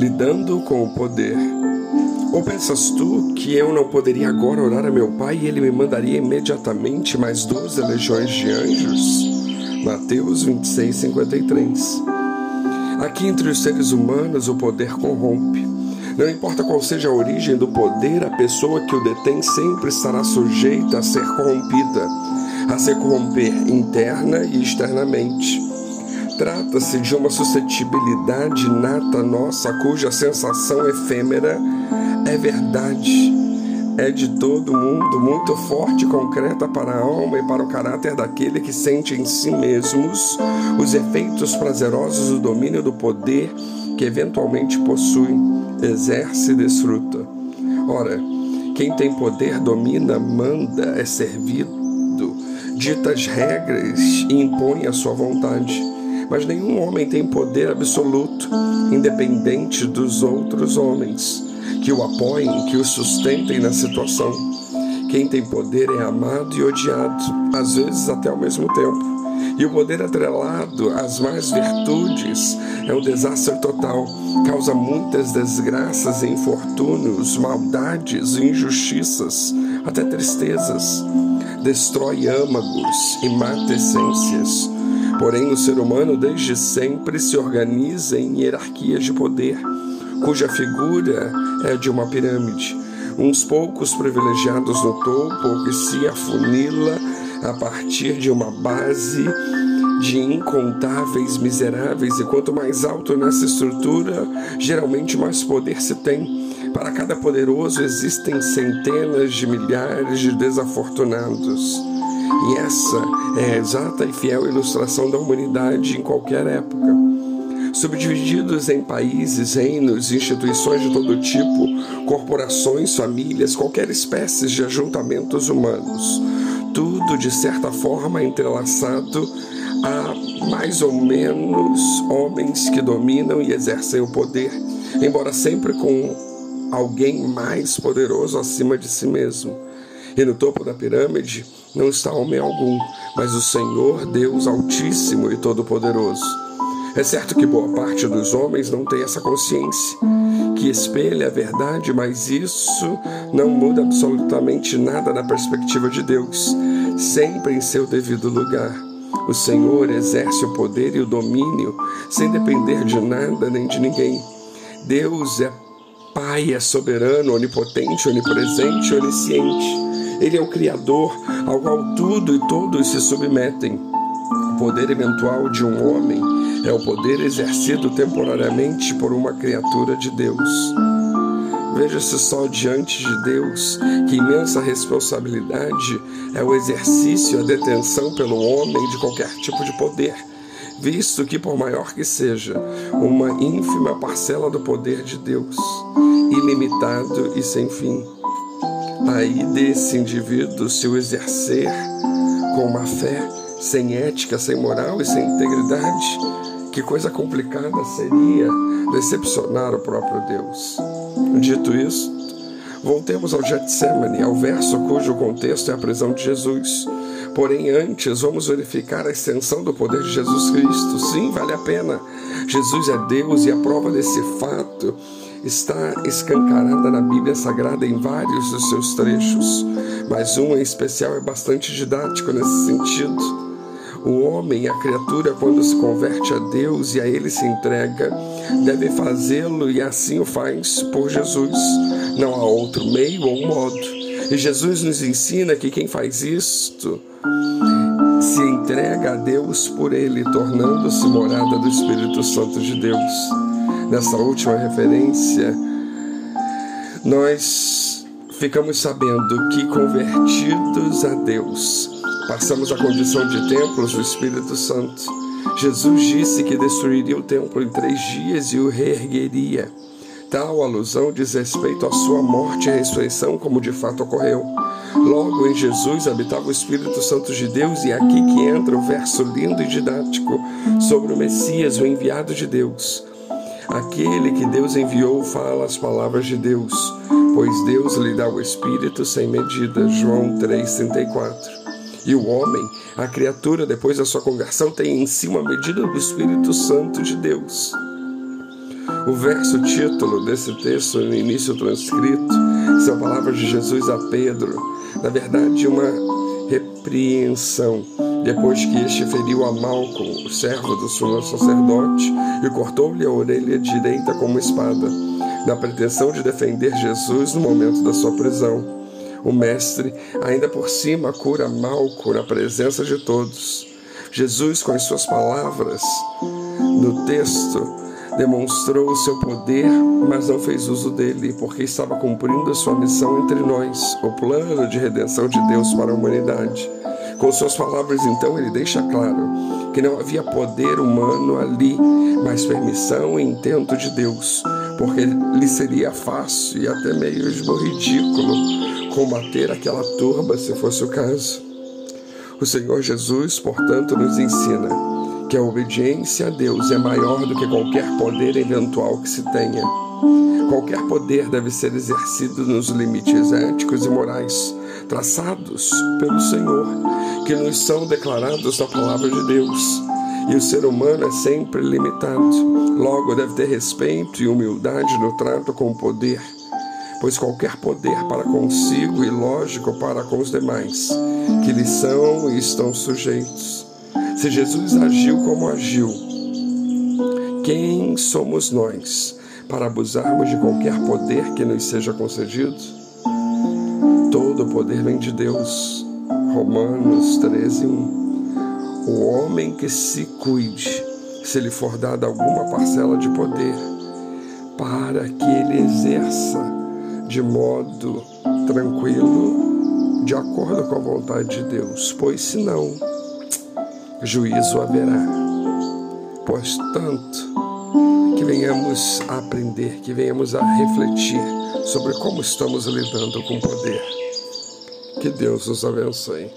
lidando com o poder. Ou pensas tu que eu não poderia agora orar a meu Pai e ele me mandaria imediatamente mais doze legiões de anjos? Mateus 26, 53. Aqui entre os seres humanos o poder corrompe. Não importa qual seja a origem do poder, a pessoa que o detém sempre estará sujeita a ser corrompida, a se corromper interna e externamente. Trata-se de uma suscetibilidade nata nossa, cuja sensação efêmera é verdade. É de todo mundo, muito forte e concreta para a alma e para o caráter daquele que sente em si mesmos os efeitos prazerosos do domínio do poder que eventualmente possui, exerce e desfruta. Ora, quem tem poder domina, manda, é servido, dita as regras e impõe a sua vontade mas nenhum homem tem poder absoluto, independente dos outros homens, que o apoiem, que o sustentem na situação. Quem tem poder é amado e odiado, às vezes até ao mesmo tempo. E o poder atrelado às mais virtudes é um desastre total, causa muitas desgraças infortúnios, maldades, injustiças, até tristezas. Destrói âmagos e mata essências Porém, o ser humano desde sempre se organiza em hierarquias de poder, cuja figura é de uma pirâmide. Uns poucos privilegiados no topo, que se afunila a partir de uma base de incontáveis miseráveis, e quanto mais alto nessa estrutura, geralmente mais poder se tem. Para cada poderoso existem centenas de milhares de desafortunados. E essa é a exata e fiel ilustração da humanidade em qualquer época. Subdivididos em países, reinos, instituições de todo tipo, corporações, famílias, qualquer espécie de ajuntamentos humanos, tudo de certa forma entrelaçado a mais ou menos homens que dominam e exercem o poder, embora sempre com alguém mais poderoso acima de si mesmo. E no topo da pirâmide, não está homem algum, mas o Senhor Deus Altíssimo e Todo-Poderoso. É certo que boa parte dos homens não tem essa consciência, que espelha a verdade, mas isso não muda absolutamente nada na perspectiva de Deus, sempre em seu devido lugar. O Senhor exerce o poder e o domínio sem depender de nada nem de ninguém. Deus é Pai, é soberano, onipotente, onipresente, onisciente. Ele é o Criador, ao qual tudo e todos se submetem. O poder eventual de um homem é o poder exercido temporariamente por uma criatura de Deus. Veja-se só diante de Deus que imensa responsabilidade é o exercício, a detenção pelo homem de qualquer tipo de poder, visto que, por maior que seja, uma ínfima parcela do poder de Deus, ilimitado e sem fim aí desse indivíduo se o exercer com uma fé sem ética, sem moral e sem integridade, que coisa complicada seria decepcionar o próprio Deus. Dito isso, voltemos ao Getsemane, ao verso cujo contexto é a prisão de Jesus. Porém, antes, vamos verificar a extensão do poder de Jesus Cristo. Sim, vale a pena. Jesus é Deus e a prova desse fato está escancarada na Bíblia Sagrada em vários dos seus trechos, mas um em especial é bastante didático nesse sentido. O homem, a criatura, quando se converte a Deus e a Ele se entrega, deve fazê-lo e assim o faz por Jesus. Não há outro meio ou modo. E Jesus nos ensina que quem faz isto se entrega a Deus por Ele, tornando-se morada do Espírito Santo de Deus nessa última referência, nós ficamos sabendo que, convertidos a Deus, passamos a condição de templos do Espírito Santo. Jesus disse que destruiria o templo em três dias e o reergueria. Tal alusão diz respeito à sua morte e ressurreição, como de fato ocorreu. Logo em Jesus habitava o Espírito Santo de Deus, e é aqui que entra o verso lindo e didático sobre o Messias, o enviado de Deus. Aquele que Deus enviou fala as palavras de Deus, pois Deus lhe dá o Espírito sem medida. João 3,34. E o homem, a criatura, depois da sua conversão, tem em si uma medida do Espírito Santo de Deus. O verso título desse texto, no início transcrito, são palavras de Jesus a Pedro. Na verdade, uma repreensão, depois que este feriu a Malcom, o servo do sumo sacerdote, e cortou-lhe a orelha direita com uma espada, na pretensão de defender Jesus no momento da sua prisão. O Mestre, ainda por cima, cura Malco na presença de todos. Jesus, com as suas palavras no texto, demonstrou o seu poder, mas não fez uso dele, porque estava cumprindo a sua missão entre nós, o plano de redenção de Deus para a humanidade. Com suas palavras, então, ele deixa claro que não havia poder humano ali, mas permissão e intento de Deus, porque lhe seria fácil e até meio ridículo combater aquela turba se fosse o caso. O Senhor Jesus, portanto, nos ensina que a obediência a Deus é maior do que qualquer poder eventual que se tenha. Qualquer poder deve ser exercido nos limites éticos e morais traçados pelo Senhor, que nos são declarados na palavra de Deus. E o ser humano é sempre limitado. Logo, deve ter respeito e humildade no trato com o poder pois qualquer poder para consigo e lógico para com os demais, que lhe são e estão sujeitos. Se Jesus agiu como agiu, quem somos nós para abusarmos de qualquer poder que nos seja concedido? Todo o poder vem de Deus. Romanos 13, 1. O homem que se cuide, se lhe for dada alguma parcela de poder, para que ele exerça de modo tranquilo, de acordo com a vontade de Deus, pois senão juízo haverá. Pois tanto que venhamos a aprender, que venhamos a refletir sobre como estamos lidando com o poder. Que Deus nos abençoe.